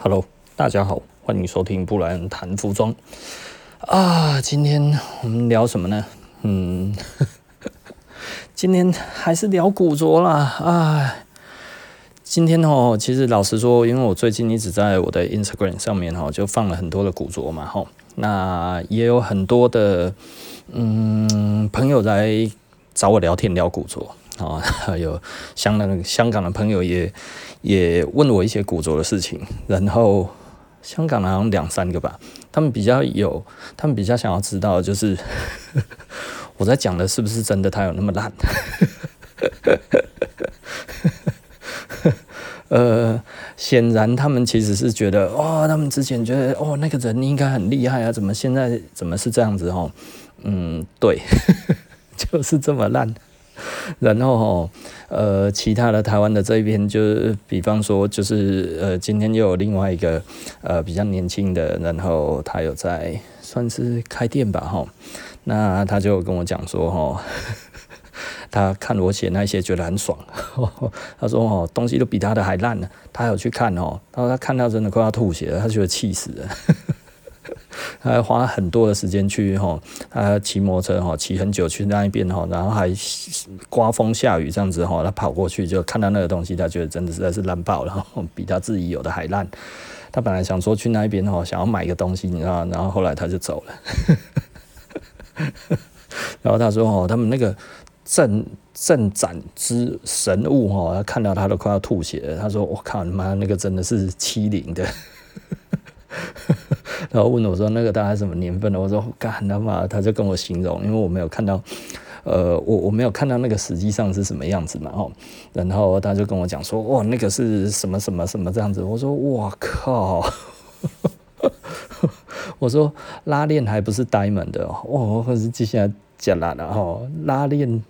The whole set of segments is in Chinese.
Hello，大家好，欢迎收听布莱恩谈服装啊。今天我们聊什么呢？嗯，今天还是聊古着啦。啊，今天哦，其实老实说，因为我最近一直在我的 Instagram 上面哈，就放了很多的古着嘛，哈，那也有很多的嗯朋友来找我聊天聊古着啊，还 有香港香港的朋友也。也问我一些古着的事情，然后香港好像两三个吧，他们比较有，他们比较想要知道，就是 我在讲的是不是真的，他有那么烂？呃，显然他们其实是觉得，哦，他们之前觉得，哦，那个人应该很厉害啊，怎么现在怎么是这样子？哦，嗯，对，就是这么烂。然后哈，呃，其他的台湾的这一边，就是比方说，就是呃，今天又有另外一个呃比较年轻的，然后他有在算是开店吧哈，那他就跟我讲说哈，他看我写那些觉得很爽，他说哦，东西都比他的还烂呢，他有去看哦，他说他看到真的快要吐血了，他觉得气死了。他还花很多的时间去哈，他骑摩托车哈，骑很久去那一边哈，然后还刮风下雨这样子哈，他跑过去就看到那个东西，他觉得真的实在是烂爆了，比他自己有的还烂。他本来想说去那一边哈，想要买个东西，你知道，然后后来他就走了。然后他说哦，他们那个镇镇展之神物哈，他看到他都快要吐血了。他说我靠，你妈那个真的是欺凌的。然后问我说：“那个大概什么年份的？”我说：“干他妈！”他就跟我形容，因为我没有看到，呃，我我没有看到那个实际上是什么样子嘛，吼。然后他就跟我讲说：“哇，那个是什么什么什么这样子？”我说：“哇靠！” 我说：“拉链还不是 diamond 的哦，我可是接下来讲了的哈，拉链。”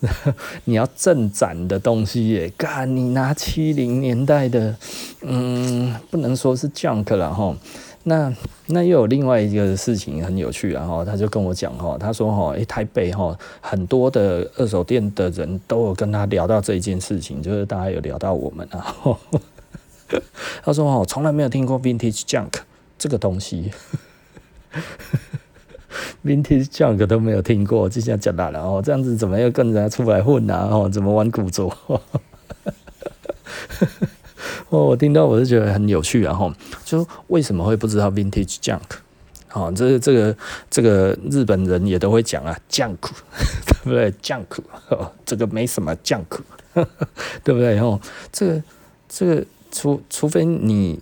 你要正展的东西耶，干你拿七零年代的，嗯，不能说是 junk 了哈。那那又有另外一个事情很有趣啊哈，他就跟我讲哈，他说哈，诶，台北哈很多的二手店的人都有跟他聊到这一件事情，就是大家有聊到我们啊。他说哈，从来没有听过 vintage junk 这个东西。Vintage Junk 都没有听过，就像讲大了哦，这样子怎么又跟人家出来混啊？哦，怎么玩古着？哦，我听到我就觉得很有趣啊！哈，就为什么会不知道 Vintage Junk？哦，这这个这个日本人也都会讲啊，Junk，对不对？Junk，哦，这个没什么 Junk，对不对？哦，这个这个除除非你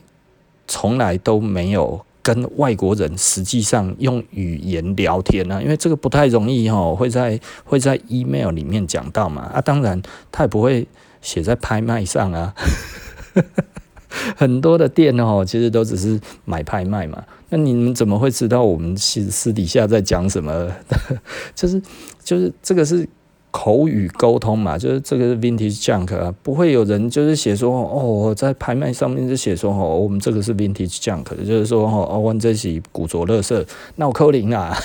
从来都没有。跟外国人实际上用语言聊天呢、啊，因为这个不太容易哈，会在会在 email 里面讲到嘛啊，当然他也不会写在拍卖上啊，很多的店哦，其实都只是买拍卖嘛，那你们怎么会知道我们私私底下在讲什么？就是就是这个是。口语沟通嘛，就是这个是 vintage junk 啊，不会有人就是写说哦，在拍卖上面就写说哦，我们这个是 vintage junk，就是说哦，我们这是古着乐色，那我扣零啊，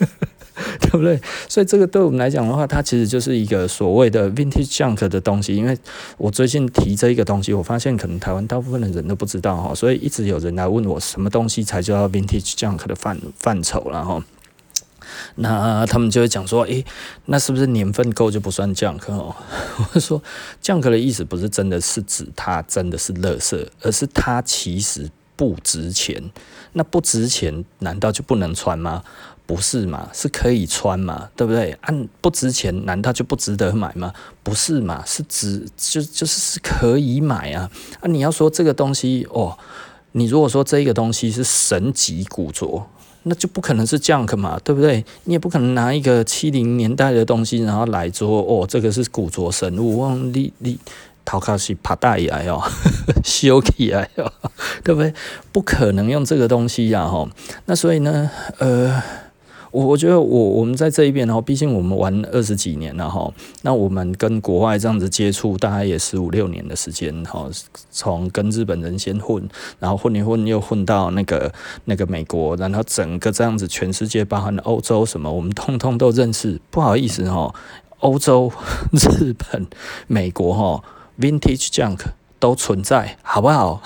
对不对？所以这个对我们来讲的话，它其实就是一个所谓的 vintage junk 的东西。因为我最近提这一个东西，我发现可能台湾大部分的人都不知道哈，所以一直有人来问我什么东西才叫 vintage junk 的范范畴然后。那他们就会讲说，诶、那是不是年份够就不算 junk 哦？我说 junk 的意思不是真的是指它真的是垃圾，而是它其实不值钱。那不值钱，难道就不能穿吗？不是嘛？是可以穿嘛？对不对？按、啊、不值钱，难道就不值得买吗？不是嘛？是值就就是是可以买啊！啊，你要说这个东西哦，你如果说这个东西是神级古着。那就不可能是 junk 嘛，对不对？你也不可能拿一个七零年代的东西，然后来做哦，这个是古着神物，哇，你你淘卡西帕带来哦，修起来哦，对不对？不可能用这个东西呀，吼。那所以呢，呃。我我觉得我我们在这一边哈，毕竟我们玩二十几年了哈，那我们跟国外这样子接触，大概也十五六年的时间哈，从跟日本人先混，然后混一混又混到那个那个美国，然后整个这样子全世界，包含欧洲什么，我们通通都认识。不好意思哈，欧洲、日本、美国哈，Vintage Junk 都存在，好不好？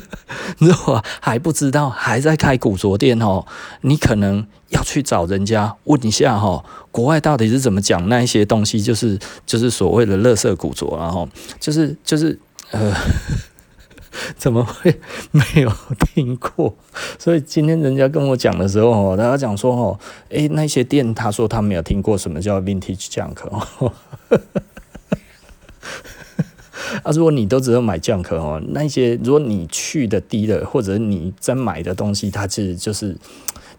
如果还不知道，还在开古着店哦，你可能要去找人家问一下哈，国外到底是怎么讲那一些东西，就是就是所谓的垃圾古着，然后就是就是呃，怎么会没有听过？所以今天人家跟我讲的时候哦，他讲说哦，诶，那些店他说他没有听过什么叫 Vintage Junk 哦。啊，如果你都只有买 Junk 哦，那些如果你去的低的，或者你在买的东西，它其实就是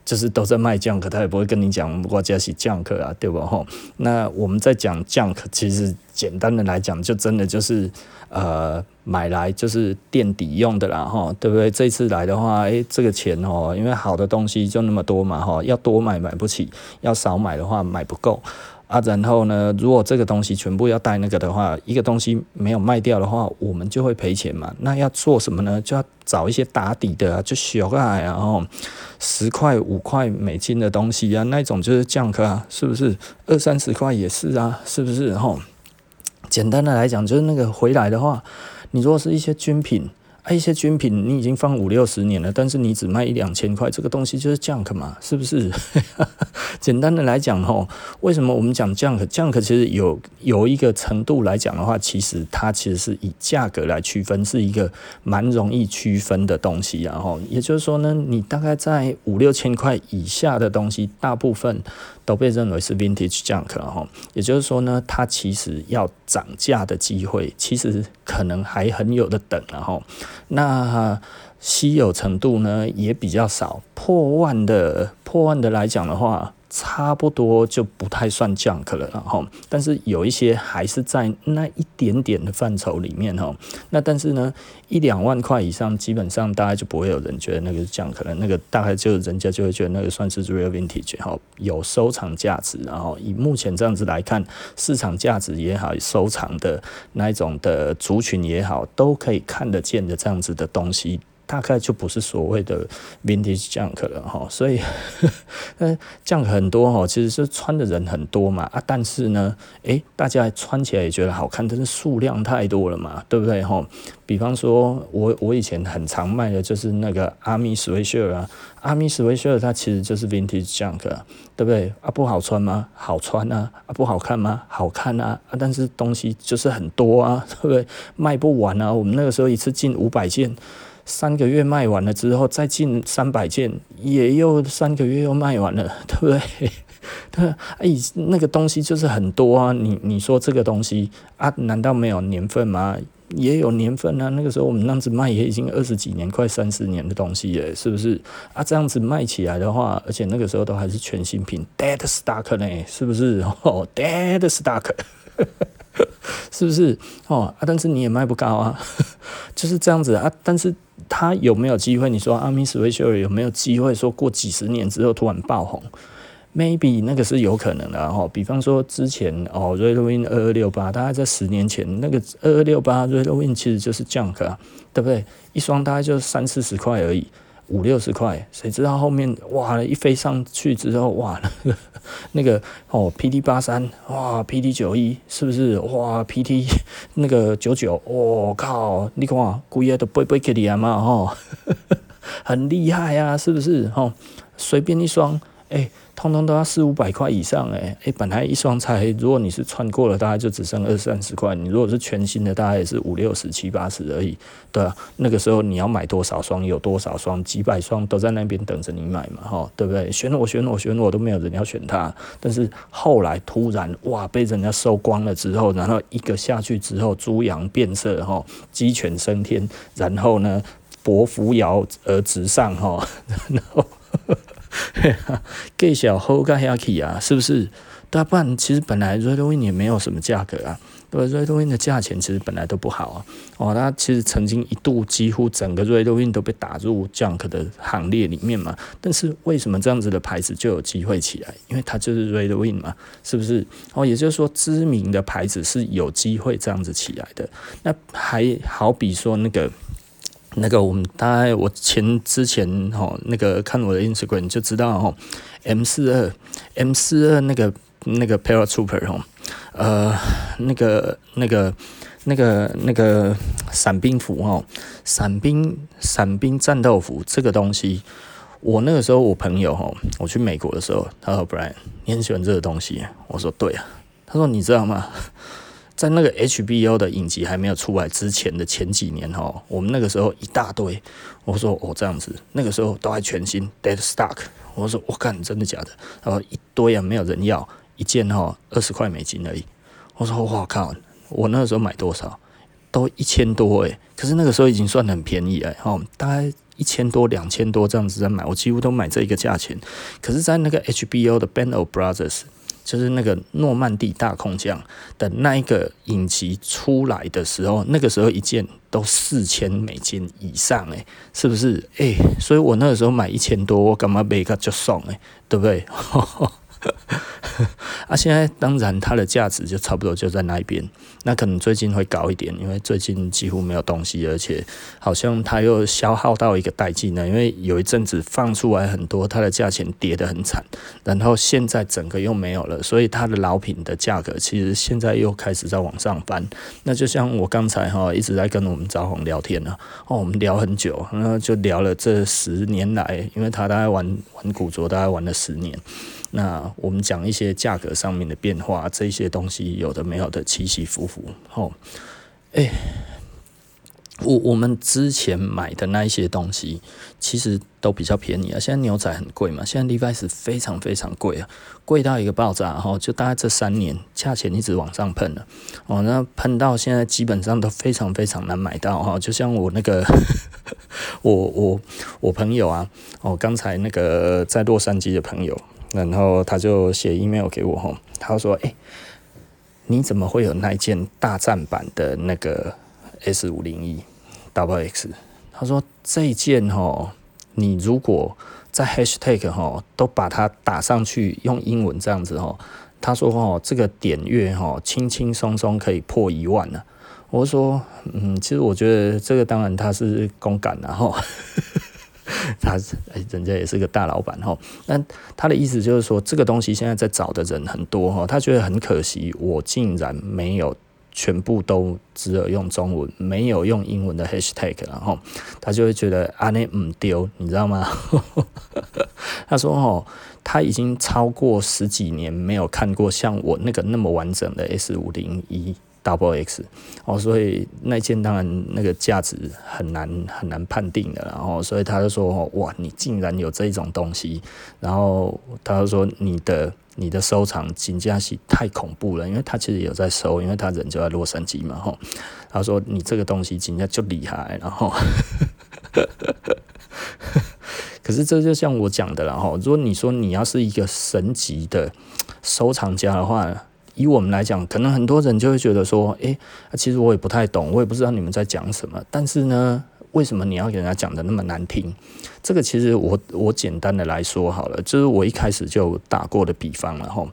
就是都在卖 Junk，他也不会跟你讲我家是 Junk 啊，对吧？吼，那我们在讲 Junk，其实简单的来讲，就真的就是呃买来就是垫底用的啦，吼，对不对？这次来的话，诶，这个钱哦，因为好的东西就那么多嘛，哈，要多买买不起，要少买的话买不够。啊，然后呢，如果这个东西全部要带那个的话，一个东西没有卖掉的话，我们就会赔钱嘛。那要做什么呢？就要找一些打底的啊，就小块啊，然后十块、五块美金的东西啊，那种就是 Junk 啊，是不是？二三十块也是啊，是不是？吼，简单的来讲，就是那个回来的话，你如果是一些军品。一些军品你已经放五六十年了，但是你只卖一两千块，这个东西就是 junk 嘛，是不是？简单的来讲吼，为什么我们讲 junk？junk 其实有有一个程度来讲的话，其实它其实是以价格来区分，是一个蛮容易区分的东西。然后也就是说呢，你大概在五六千块以下的东西，大部分。都被认为是 vintage junk 哈，也就是说呢，它其实要涨价的机会，其实可能还很有的等，然后那稀有程度呢也比较少，破万的破万的来讲的话。差不多就不太算 junk 了，然后，但是有一些还是在那一点点的范畴里面哈。那但是呢，一两万块以上，基本上大概就不会有人觉得那个是 junk 了，那个大概就人家就会觉得那个算是 real vintage 哈，有收藏价值。然后以目前这样子来看，市场价值也好，收藏的那一种的族群也好，都可以看得见的这样子的东西。大概就不是所谓的 vintage junk 了哈，所以，呃，junk 很多哈，其实是穿的人很多嘛啊，但是呢，诶，大家穿起来也觉得好看，但是数量太多了嘛，对不对哈？比方说我我以前很常卖的就是那个 Army Sweatshirt 啊，Army Sweatshirt 它其实就是 vintage junk，对不对啊？不好穿吗？好穿啊！啊，不好看吗？好看啊！啊，但是东西就是很多啊，对不对？卖不完啊！我们那个时候一次进五百件。三个月卖完了之后，再进三百件，也又三个月又卖完了，对不对？对，哎，那个东西就是很多啊。你你说这个东西啊，难道没有年份吗？也有年份啊。那个时候我们那样子卖也已经二十几年，快三十年的东西耶，是不是？啊，这样子卖起来的话，而且那个时候都还是全新品，dead stock 呢，是不是？哦，dead stock。是不是哦啊？但是你也卖不高啊，就是这样子啊。但是他有没有机会？你说阿米斯维修尔有没有机会说过几十年之后突然爆红？Maybe 那个是有可能的哈。比方说之前哦，，Redwin 二二六八，大概在十年前那个二二六八瑞洛温其实就是 Junk 啊，对不对？一双大概就三四十块而已。五六十块，谁知道后面哇一飞上去之后哇，那个那个哦 PT 八三哇 PT 九一是不是哇 PT 那个九九我靠你看贵啊都背背给你啊嘛吼，很厉害啊是不是吼？随便一双哎。通通都要四五百块以上诶、欸，诶、本来一双才，如果你是穿过了，大概就只剩二三十块。你如果是全新的，大概也是五六十、七八十而已。对啊，那个时候你要买多少双，有多少双，几百双都在那边等着你买嘛，哈，对不对？选我，选我，选我，都没有人要选它。但是后来突然哇，被人家收光了之后，然后一个下去之后，猪羊变色，哈，鸡犬升天，然后呢，伯扶摇而直上，哈，然后。给小猴个下去啊，是不是？大半其实本来 Redwin 也没有什么价格啊，对，Redwin 的价钱其实本来都不好啊。哦，它其实曾经一度几乎整个 Redwin 都被打入 Junk 的行列里面嘛。但是为什么这样子的牌子就有机会起来？因为它就是 Redwin 嘛，是不是？哦，也就是说知名的牌子是有机会这样子起来的。那还好比说那个。那个我们大概我前之前吼那个看我的 Instagram 就知道吼 M 四二 M 四二那个那个 Paratrooper 吼呃那个那个那个那个伞兵服哦，伞兵伞兵战斗服这个东西，我那个时候我朋友哈，我去美国的时候，他说 Brian，你很喜欢这个东西？我说对啊。他说你知道吗？在那个 HBO 的影集还没有出来之前的前几年哈，我们那个时候一大堆。我说哦这样子，那个时候都还全新 dead stock。我说我看真的假的？然后一堆啊，没有人要，一件哈二十块美金而已。我说我靠。我那个时候买多少？都一千多诶，可是那个时候已经算很便宜了，哦，大概一千多、两千多这样子在买，我几乎都买这一个价钱。可是，在那个 HBO 的 Band of Brothers，就是那个诺曼底大空降的那一个影集出来的时候，那个时候一件都四千美金以上，诶，是不是？诶，所以我那个时候买一千多，我干嘛买个就送，诶，对不对？啊，现在当然它的价值就差不多就在那一边，那可能最近会高一点，因为最近几乎没有东西，而且好像它又消耗到一个殆尽了，因为有一阵子放出来很多，它的价钱跌得很惨，然后现在整个又没有了，所以它的老品的价格其实现在又开始在往上翻。那就像我刚才哈一直在跟我们招红聊天呢，哦，我们聊很久，然后就聊了这十年来，因为他大概玩玩古着，大概玩了十年。那我们讲一些价格上面的变化，这些东西有的没有的起起伏伏。吼，哎，我我们之前买的那一些东西，其实都比较便宜啊。现在牛仔很贵嘛，现在 Levi's 非常非常贵啊，贵到一个爆炸。哈，就大概这三年，价钱一直往上喷了。哦，那喷到现在基本上都非常非常难买到哈。就像我那个，我我我朋友啊，哦，刚才那个在洛杉矶的朋友。然后他就写 email 给我吼，他说：“哎，你怎么会有那件大战版的那个 S 五零一 WX？” 他说：“这一件吼，你如果在 Hashtag 吼都把它打上去，用英文这样子吼，他说吼这个点阅吼轻轻松松可以破一万了。”我说：“嗯，其实我觉得这个当然他是公感然后。” 他哎，人家也是个大老板哈。那他的意思就是说，这个东西现在在找的人很多哈。他觉得很可惜，我竟然没有全部都只有用中文，没有用英文的 hashtag，然后他就会觉得啊，那唔丢，你知道吗？他说哦，他已经超过十几年没有看过像我那个那么完整的 S 五零一。Double X 哦，所以那件当然那个价值很难很难判定的，然后所以他就说哇，你竟然有这种东西，然后他就说你的你的收藏金价是太恐怖了，因为他其实有在收，因为他人就在洛杉矶嘛，吼，他说你这个东西金价就厉害，然后，可是这就像我讲的，了，哈如果你说你要是一个神级的收藏家的话。以我们来讲，可能很多人就会觉得说，诶，其实我也不太懂，我也不知道你们在讲什么。但是呢，为什么你要给人家讲的那么难听？这个其实我我简单的来说好了，就是我一开始就打过的比方了哈。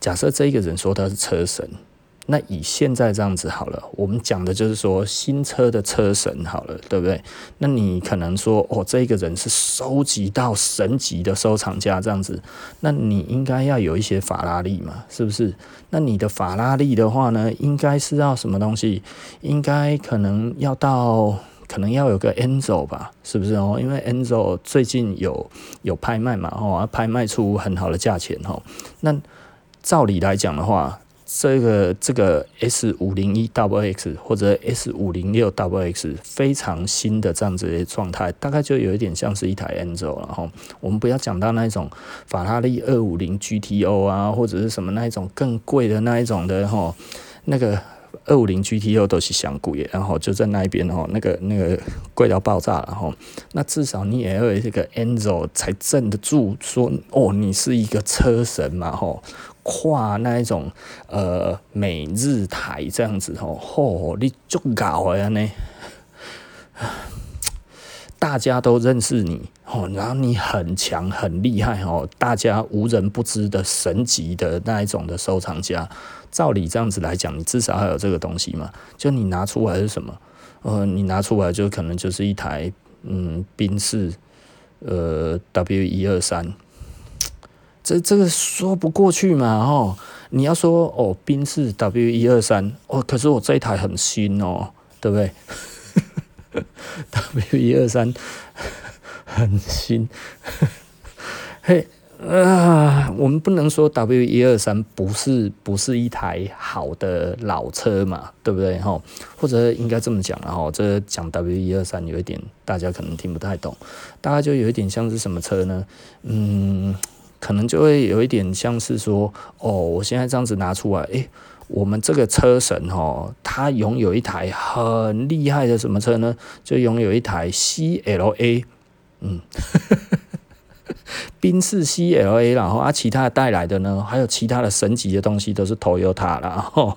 假设这一个人说他是车神。那以现在这样子好了，我们讲的就是说新车的车神好了，对不对？那你可能说哦，这个人是收集到神级的收藏家这样子，那你应该要有一些法拉利嘛，是不是？那你的法拉利的话呢，应该是要什么东西？应该可能要到，可能要有个 Enzo 吧，是不是哦？因为 Enzo 最近有有拍卖嘛，哦，拍卖出很好的价钱哦。那照理来讲的话，这个这个 S 五零一 W X 或者 S 五零六 W X 非常新的这样子的状态，大概就有一点像是一台 Enzo 了哈。我们不要讲到那种法拉利二五零 GTO 啊，或者是什么那一种更贵的那一种的哈，那个二五零 GTO 都是相贵，然后就在那一边哈，那个那个贵到爆炸了哈。那至少你也要有这个 Enzo 才镇得住，说哦，你是一个车神嘛哈。跨那一种呃美日台这样子吼，吼、你足搞呀呢？大家都认识你哦，然后你很强很厉害哦，大家无人不知的神级的那一种的收藏家。照理这样子来讲，你至少还有这个东西嘛？就你拿出来是什么？呃，你拿出来就可能就是一台嗯宾士呃 W 一二三。这这个说不过去嘛，哦，你要说哦，宾士 W 一二三，哦，可是我这一台很新哦，对不对？W 一二三很新，嘿。啊，我们不能说 W 一二三不是不是一台好的老车嘛，对不对？哈，或者应该这么讲，然后这讲 W 一二三有一点大家可能听不太懂，大概就有一点像是什么车呢？嗯，可能就会有一点像是说，哦，我现在这样子拿出来，诶，我们这个车神哈，他拥有一台很厉害的什么车呢？就拥有一台 CLA，嗯。宾士 CLA，然后啊，其他的带来的呢，还有其他的神级的东西都是 Toyota 然后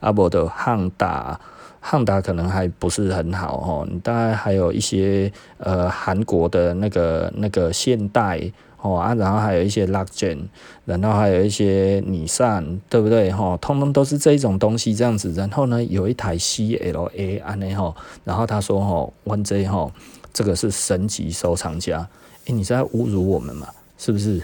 阿伯的汉达，汉达 可能还不是很好哦。你大概还有一些呃韩国的那个那个现代哦啊，然后还有一些拉钻然后还有一些尼桑，对不对？哈，通通都是这一种东西这样子。然后呢，有一台 CLA 安内哈，然后他说哈，One J 哈，这个是神级收藏家。诶、你在侮辱我们嘛？是不是？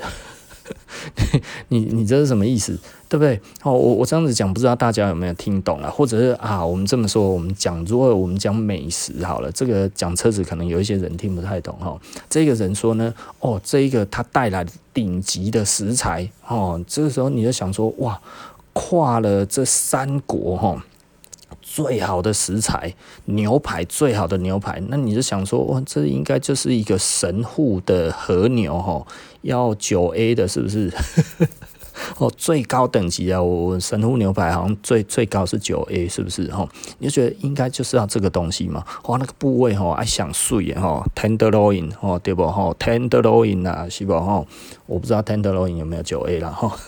你你这是什么意思？对不对？哦，我我这样子讲，不知道大家有没有听懂啊？或者是啊，我们这么说，我们讲，如果我们讲美食好了，这个讲车子可能有一些人听不太懂哈。这个人说呢，哦，这一个他带来顶级的食材哦，这个时候你就想说，哇，跨了这三国哈。最好的食材，牛排最好的牛排，那你就想说，哇，这应该就是一个神户的和牛吼，要九 A 的，是不是？哦，最高等级啊，我神户牛排好像最最高是九 A，是不是？吼，你就觉得应该就是要这个东西嘛？哇，那个部位吼，爱想碎吼，tenderloin 吼，对不？吼，tenderloin 啊，是不？吼，我不知道 tenderloin 有没有九 A 啦，吼。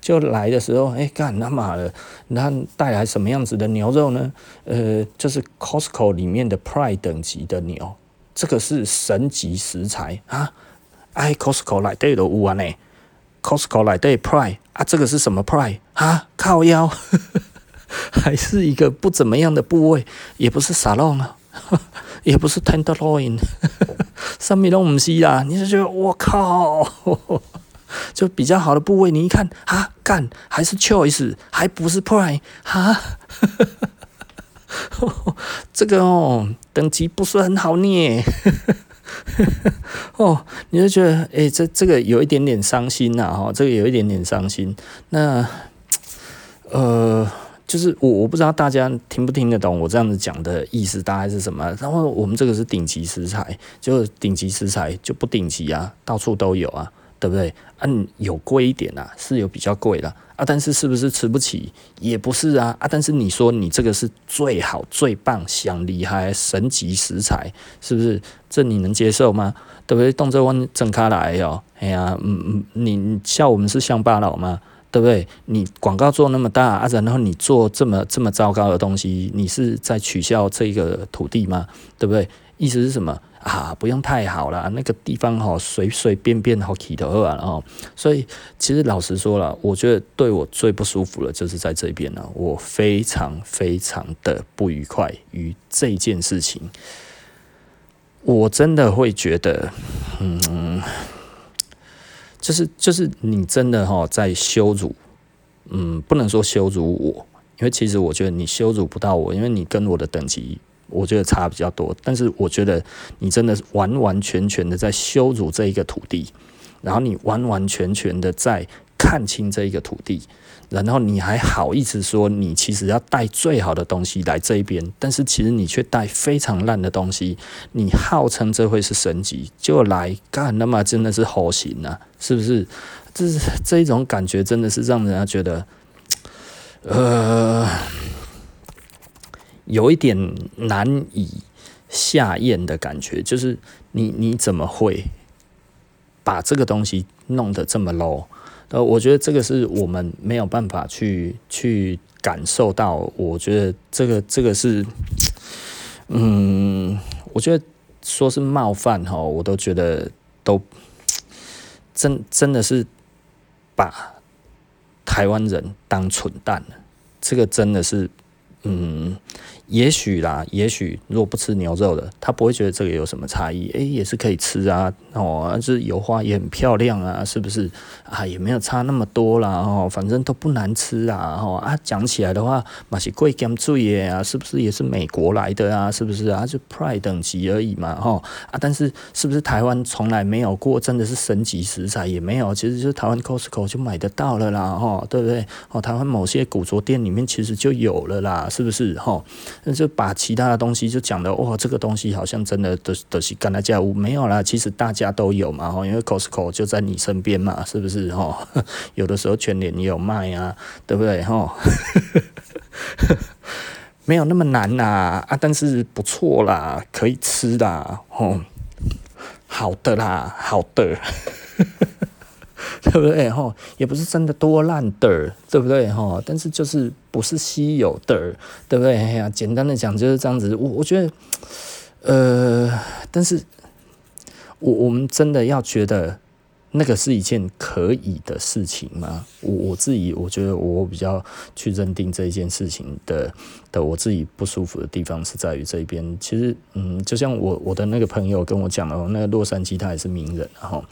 就来的时候，哎、欸，干他妈的，那带来什么样子的牛肉呢？呃，就是 Costco 里面的 Prime 等级的牛，这个是神级食材啊！哎，Costco 来对的乌啊呢，Costco 来对 Prime 啊，这个是什么 Prime 啊？靠腰，还是一个不怎么样的部位，也不是沙龙啊，也不是 Tenderloin，上面都不是啦，你就觉得我靠。就比较好的部位，你一看啊，干还是 choice，还不是 prime 哈，这个哦等级不是很好捏，哦，你就觉得哎、这这个有一点点伤心呐，哈，这个有一点点伤心。那呃，就是我我不知道大家听不听得懂我这样子讲的意思大概是什么。然后我们这个是顶级食材，就顶级食材就不顶级啊，到处都有啊。对不对？嗯、有贵一点啊，是有比较贵的，啊但是是不是吃不起？也不是啊啊！但是你说你这个是最好、最棒、想厉害、神级食材，是不是？这你能接受吗？对不对？动作弯整开来哟，哎呀，嗯嗯，你笑我们是乡巴佬吗？对不对？你广告做那么大啊，然后你做这么这么糟糕的东西，你是在取笑这个土地吗？对不对？意思是什么？啊，不用太好了，那个地方哈，随随便便好起头啊，哦，所以其实老实说了，我觉得对我最不舒服的就是在这边了，我非常非常的不愉快于这件事情，我真的会觉得，嗯，就是就是你真的哈在羞辱，嗯，不能说羞辱我，因为其实我觉得你羞辱不到我，因为你跟我的等级。我觉得差比较多，但是我觉得你真的完完全全的在羞辱这一个土地，然后你完完全全的在看清这一个土地，然后你还好意思说你其实要带最好的东西来这一边，但是其实你却带非常烂的东西，你号称这会是神级，就来干，那么真的是好行啊，是不是？这是这一种感觉真的是让人家觉得，呃。有一点难以下咽的感觉，就是你你怎么会把这个东西弄得这么 low？呃，我觉得这个是我们没有办法去去感受到。我觉得这个这个是，嗯，我觉得说是冒犯哈，我都觉得都真真的是把台湾人当蠢蛋了。这个真的是。嗯。也许啦，也许如果不吃牛肉的，他不会觉得这个有什么差异，诶、欸，也是可以吃啊，哦，这油花也很漂亮啊，是不是啊？也没有差那么多啦，哦，反正都不难吃啊，哦啊，讲起来的话，嘛是贵甘最耶啊，是不是也是美国来的啊？是不是啊？就 Prime 等级而已嘛，哈啊，但是是不是台湾从来没有过真的是升级食材也没有，其实就是台湾 Costco 就买得到了啦，哈，对不对？哦，台湾某些古着店里面其实就有了啦，是不是？哈。那就把其他的东西就讲的哇，这个东西好像真的都都是干那家务没有啦，其实大家都有嘛哈，因为 Costco 就在你身边嘛，是不是哈？有的时候全联也有卖啊，对不对哈？没有那么难呐啊，但是不错啦，可以吃啦，吼，好的啦，好的。对不对哈？也不是真的多烂的，对不对哈？但是就是不是稀有的，对不对？哎呀，简单的讲就是这样子。我我觉得，呃，但是我我们真的要觉得那个是一件可以的事情吗？我我自己我觉得我比较去认定这一件事情的的我自己不舒服的地方是在于这边。其实，嗯，就像我我的那个朋友跟我讲的，那个洛杉矶他也是名人，然后。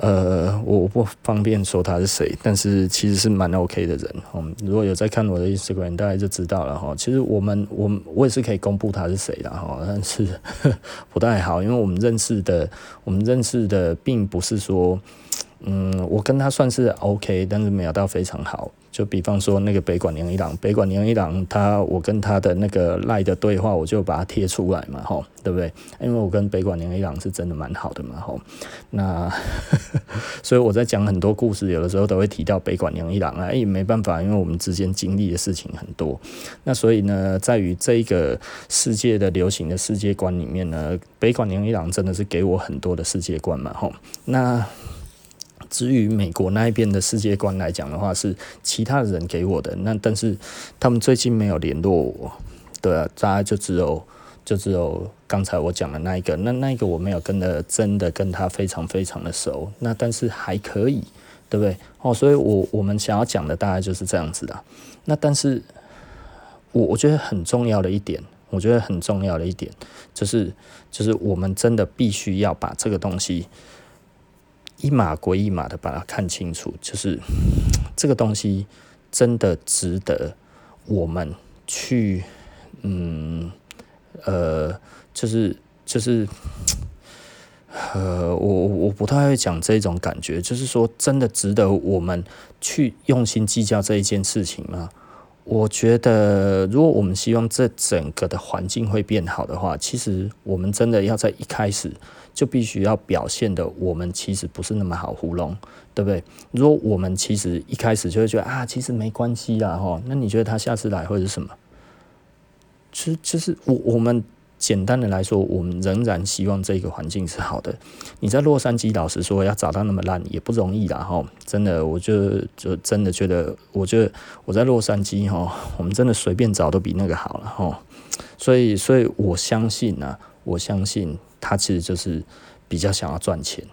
呃，我不方便说他是谁，但是其实是蛮 OK 的人。嗯，如果有在看我的 Instagram，大家就知道了哈。其实我们，我我也是可以公布他是谁的哈，但是不太好，因为我们认识的，我们认识的并不是说。嗯，我跟他算是 OK，但是没有到非常好。就比方说那个北管娘一郎，北管娘一郎，他我跟他的那个赖的对话，我就把它贴出来嘛，吼，对不对？因为我跟北管娘一郎是真的蛮好的嘛，吼。那 所以我在讲很多故事，有的时候都会提到北管娘一郎啊，哎，没办法，因为我们之间经历的事情很多。那所以呢，在于这一个世界的流行的世界观里面呢，北管娘一郎真的是给我很多的世界观嘛，吼。那至于美国那一边的世界观来讲的话，是其他人给我的。那但是他们最近没有联络我，对啊，大概就只有就只有刚才我讲的那一个。那那一个我没有跟的，真的跟他非常非常的熟。那但是还可以，对不对？哦，所以我我们想要讲的大概就是这样子的。那但是我我觉得很重要的一点，我觉得很重要的一点就是就是我们真的必须要把这个东西。一码归一码的把它看清楚，就是 这个东西真的值得我们去，嗯，呃，就是就是，呃，我我不太会讲这种感觉，就是说真的值得我们去用心计较这一件事情吗？我觉得，如果我们希望这整个的环境会变好的话，其实我们真的要在一开始。就必须要表现的，我们其实不是那么好糊弄，对不对？如果我们其实一开始就会觉得啊，其实没关系啦，哈，那你觉得他下次来会是什么？其实其实我我们简单的来说，我们仍然希望这个环境是好的。你在洛杉矶，老实说要找到那么烂也不容易啦，哈，真的，我就就真的觉得，我觉得我在洛杉矶，哈，我们真的随便找都比那个好了，哈。所以，所以我相信呢，我相信。他其实就是比较想要赚钱，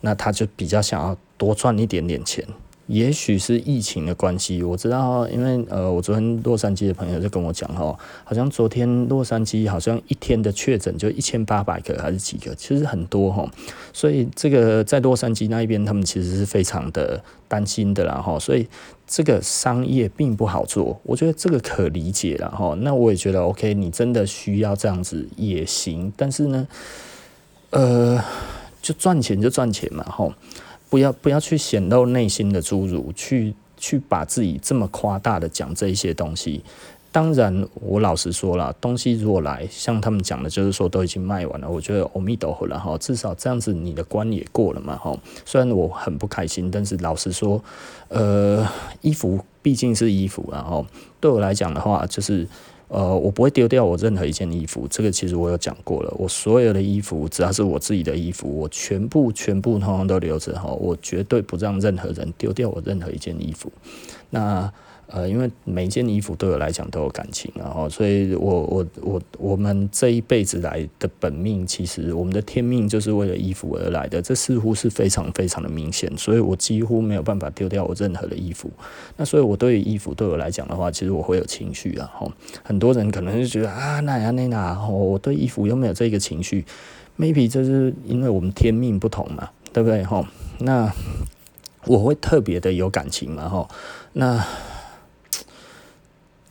那他就比较想要多赚一点点钱。也许是疫情的关系，我知道，因为呃，我昨天洛杉矶的朋友就跟我讲哈，好像昨天洛杉矶好像一天的确诊就一千八百个还是几个，其实很多哈。所以这个在洛杉矶那一边，他们其实是非常的担心的啦哈。所以这个商业并不好做，我觉得这个可理解了哈。那我也觉得 OK，你真的需要这样子也行，但是呢。呃，就赚钱就赚钱嘛，吼，不要不要去显露内心的侏儒，去去把自己这么夸大的讲这一些东西。当然，我老实说了，东西如果来，像他们讲的，就是说都已经卖完了，我觉得阿弥陀佛了哈，至少这样子你的关也过了嘛，吼。虽然我很不开心，但是老实说，呃，衣服毕竟是衣服，然后对我来讲的话，就是。呃，我不会丢掉我任何一件衣服，这个其实我有讲过了。我所有的衣服，只要是我自己的衣服，我全部全部通通都留着哈，我绝对不让任何人丢掉我任何一件衣服。那呃，因为每件衣服对我来讲都有感情，然后，所以我我我我们这一辈子来的本命，其实我们的天命就是为了衣服而来的，这似乎是非常非常的明显，所以我几乎没有办法丢掉我任何的衣服。那所以，我对于衣服对我来讲的话，其实我会有情绪啊。吼，很多人可能就觉得啊，那呀那那，我对衣服又没有这个情绪，maybe 这是因为我们天命不同嘛，对不对？吼，那我会特别的有感情嘛，吼，那。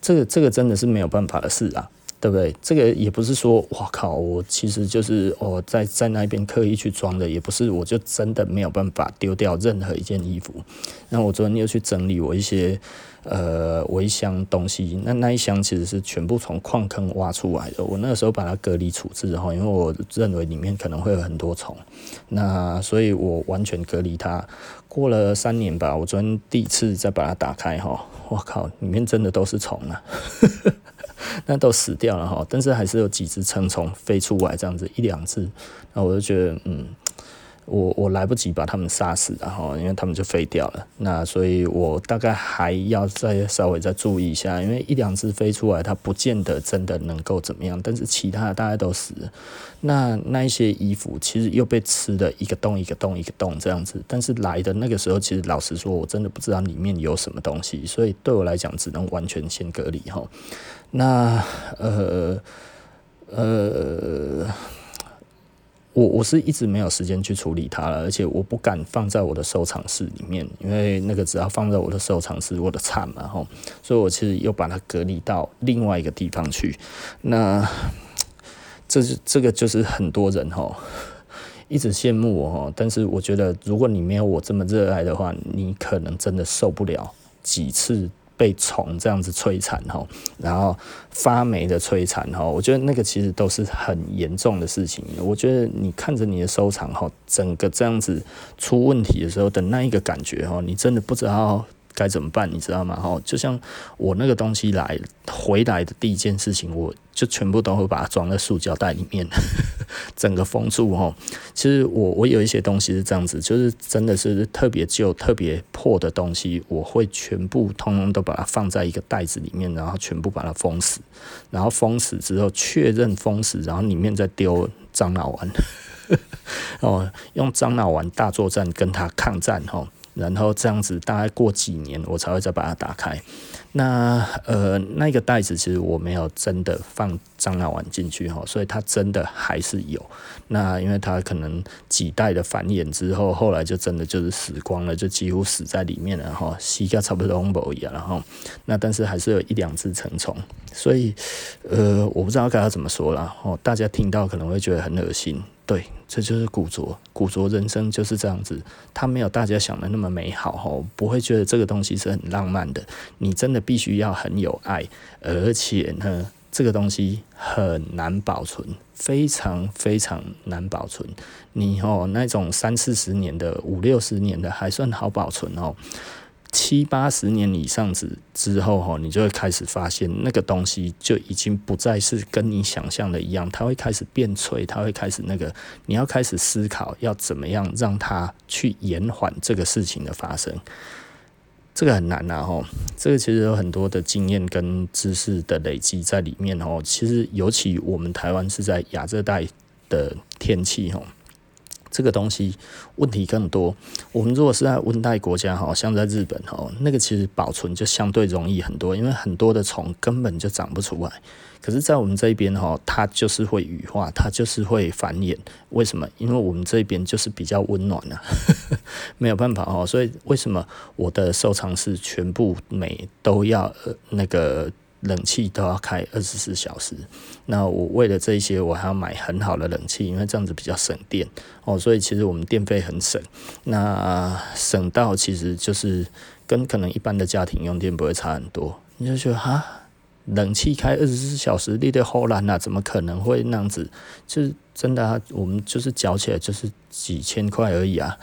这个这个真的是没有办法的事啊，对不对？这个也不是说，哇靠，我其实就是哦，在在那边刻意去装的，也不是，我就真的没有办法丢掉任何一件衣服。那我昨天又去整理我一些呃，我一箱东西，那那一箱其实是全部从矿坑挖出来的。我那个时候把它隔离处置哈，因为我认为里面可能会有很多虫，那所以我完全隔离它。过了三年吧，我昨天第一次再把它打开哈。我靠，里面真的都是虫啊，那都死掉了哈，但是还是有几只成虫飞出来，这样子一两只，那我就觉得嗯。我我来不及把他们杀死，然后因为他们就飞掉了，那所以我大概还要再稍微再注意一下，因为一两只飞出来，它不见得真的能够怎么样，但是其他的大概都死了。那那一些衣服其实又被吃的一个洞一个洞一个洞这样子，但是来的那个时候，其实老实说，我真的不知道里面有什么东西，所以对我来讲，只能完全先隔离哈。那呃呃。我我是一直没有时间去处理它了，而且我不敢放在我的收藏室里面，因为那个只要放在我的收藏室，我的惨嘛吼，所以我其实又把它隔离到另外一个地方去。那这是这个就是很多人吼一直羡慕我吼，但是我觉得如果你没有我这么热爱的话，你可能真的受不了几次。被虫这样子摧残哈，然后发霉的摧残哈，我觉得那个其实都是很严重的事情。我觉得你看着你的收藏哈，整个这样子出问题的时候的那一个感觉哈，你真的不知道。该怎么办？你知道吗？哈，就像我那个东西来回来的第一件事情，我就全部都会把它装在塑胶袋里面，整个封住。哈，其实我我有一些东西是这样子，就是真的是特别旧、特别破的东西，我会全部通通都把它放在一个袋子里面，然后全部把它封死，然后封死之后确认封死，然后里面再丢樟脑丸，哦，用樟脑丸大作战跟它抗战，哈。然后这样子，大概过几年，我才会再把它打开。那呃，那个袋子其实我没有真的放樟脑丸进去哈，所以它真的还是有。那因为它可能几代的繁衍之后，后来就真的就是死光了，就几乎死在里面了哈，膝盖差不多都一样，然后那但是还是有一两只成虫，所以呃，我不知道该要怎么说了哦，大家听到可能会觉得很恶心。对，这就是古着，古着人生就是这样子，它没有大家想的那么美好哦，不会觉得这个东西是很浪漫的。你真的必须要很有爱，而且呢，这个东西很难保存，非常非常难保存。你哦，那种三四十年的、五六十年的还算好保存哦。七八十年以上之之后哈，你就会开始发现那个东西就已经不再是跟你想象的一样，它会开始变脆，它会开始那个，你要开始思考要怎么样让它去延缓这个事情的发生，这个很难呐哈，这个其实有很多的经验跟知识的累积在里面哦。其实尤其我们台湾是在亚热带的天气哈。这个东西问题更多。我们如果是在温带国家，好像在日本，哈，那个其实保存就相对容易很多，因为很多的虫根本就长不出来。可是，在我们这边，哈，它就是会羽化，它就是会繁衍。为什么？因为我们这边就是比较温暖啊，没有办法哦。所以，为什么我的收藏室全部每都要呃那个？冷气都要开二十四小时，那我为了这些，我还要买很好的冷气，因为这样子比较省电哦。所以其实我们电费很省，那省到其实就是跟可能一般的家庭用电不会差很多。你就觉得哈，冷气开二十四小时，你的荷兰啊，怎么可能会那样子？就是。真的啊，我们就是缴起来就是几千块而已啊。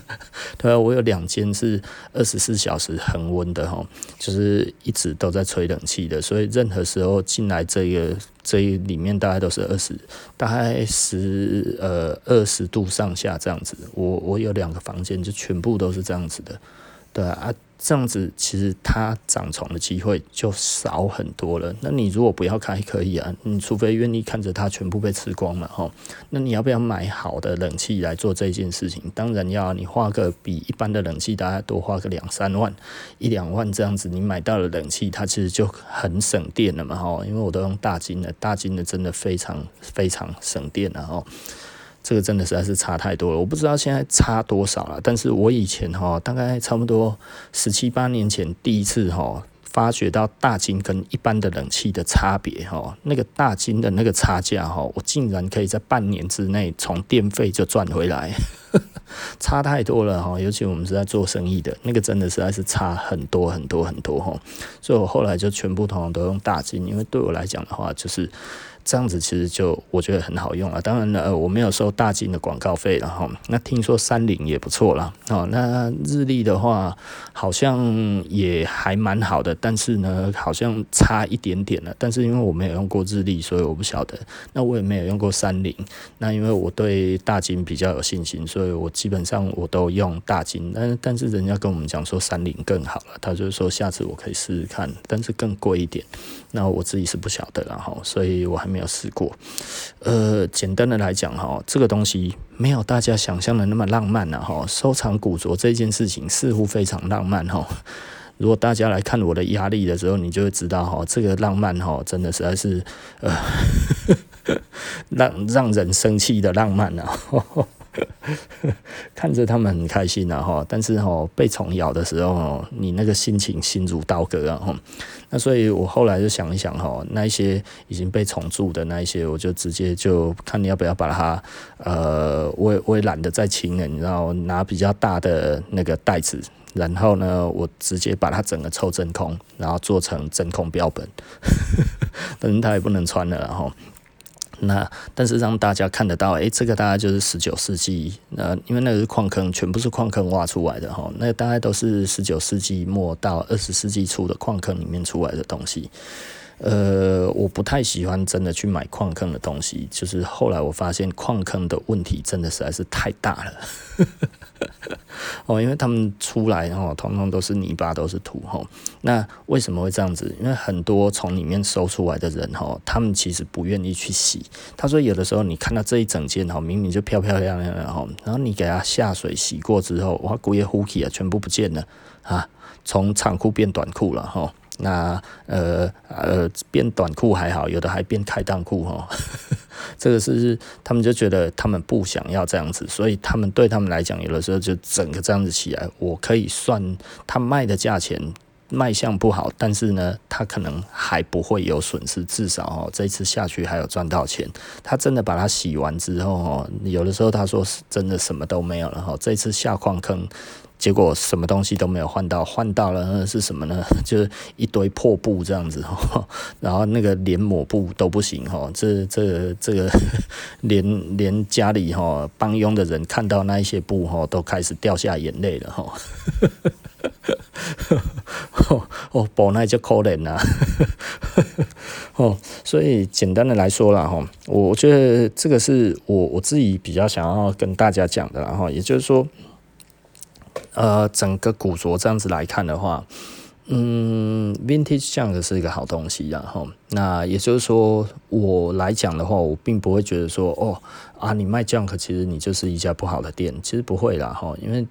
对啊，我有两间是二十四小时恒温的哈，就是一直都在吹冷气的，所以任何时候进来这个这里面大概都是二十，大概十呃二十度上下这样子。我我有两个房间就全部都是这样子的。对啊，这样子其实它长虫的机会就少很多了。那你如果不要开可以啊，你除非愿意看着它全部被吃光嘛，吼。那你要不要买好的冷气来做这件事情？当然要，你花个比一般的冷气大概多花个两三万、一两万这样子，你买到了冷气，它其实就很省电了嘛，吼。因为我都用大金的，大金的真的非常非常省电了，吼。这个真的实在是差太多了，我不知道现在差多少了。但是我以前哈，大概差不多十七八年前第一次哈，发觉到大金跟一般的冷气的差别哈，那个大金的那个差价哈，我竟然可以在半年之内从电费就赚回来，差太多了哈。尤其我们是在做生意的，那个真的实在是差很多很多很多哈。所以我后来就全部通通都用大金，因为对我来讲的话就是。这样子其实就我觉得很好用啊。当然了，我没有收大金的广告费了哈。那听说三菱也不错啦。哦。那日立的话好像也还蛮好的，但是呢，好像差一点点了。但是因为我没有用过日立，所以我不晓得。那我也没有用过三菱。那因为我对大金比较有信心，所以我基本上我都用大金。但但是人家跟我们讲说三菱更好了，他就是说下次我可以试试看，但是更贵一点。那我自己是不晓得了哈，所以我还没有试过。呃，简单的来讲哈，这个东西没有大家想象的那么浪漫了哈。收藏古着这件事情似乎非常浪漫哈。如果大家来看我的压力的时候，你就会知道哈，这个浪漫哈，真的实在是呃，让让人生气的浪漫啊。看着他们很开心啊哈，但是哈被虫咬的时候，你那个心情心如刀割啊哈。那所以我后来就想一想哈，那一些已经被虫蛀的那一些，我就直接就看你要不要把它呃，我也我也懒得再清了，你知道，拿比较大的那个袋子，然后呢，我直接把它整个抽真空，然后做成真空标本，反正它也不能穿了，然后。那但是让大家看得到，诶、这个大概就是十九世纪，那，因为那个是矿坑，全部是矿坑挖出来的哈，那大概都是十九世纪末到二十世纪初的矿坑里面出来的东西。呃，我不太喜欢真的去买矿坑的东西，就是后来我发现矿坑的问题真的实在是太大了。哦，因为他们出来哦，通通都是泥巴，都是土哈。那为什么会这样子？因为很多从里面搜出来的人哈，他们其实不愿意去洗。他说有的时候你看到这一整件哈，明明就漂漂亮亮的哈，然后你给它下水洗过之后，哇，古也呼起啊，全部不见了啊，从长裤变短裤了哈。那呃呃变短裤还好，有的还变开裆裤哈。这个是他们就觉得他们不想要这样子，所以他们对他们来讲，有的时候就整个这样子起来。我可以算他卖的价钱卖相不好，但是呢，他可能还不会有损失，至少哦这次下去还有赚到钱。他真的把它洗完之后哦，有的时候他说是真的什么都没有了哈。这次下矿坑。结果什么东西都没有换到，换到了是什么呢？就是一堆破布这样子，然后那个连抹布都不行哈，这这这个 连连家里哈帮佣的人看到那一些布哈都开始掉下眼泪了哈。哦，宝奈就可怜呐。哦，所以简单的来说啦哈，我觉得这个是我我自己比较想要跟大家讲的，啦，哈也就是说。呃，整个古着这样子来看的话，嗯，Vintage Junk 是一个好东西，然后那也就是说，我来讲的话，我并不会觉得说，哦啊，你卖 Junk 其实你就是一家不好的店，其实不会啦哈，因为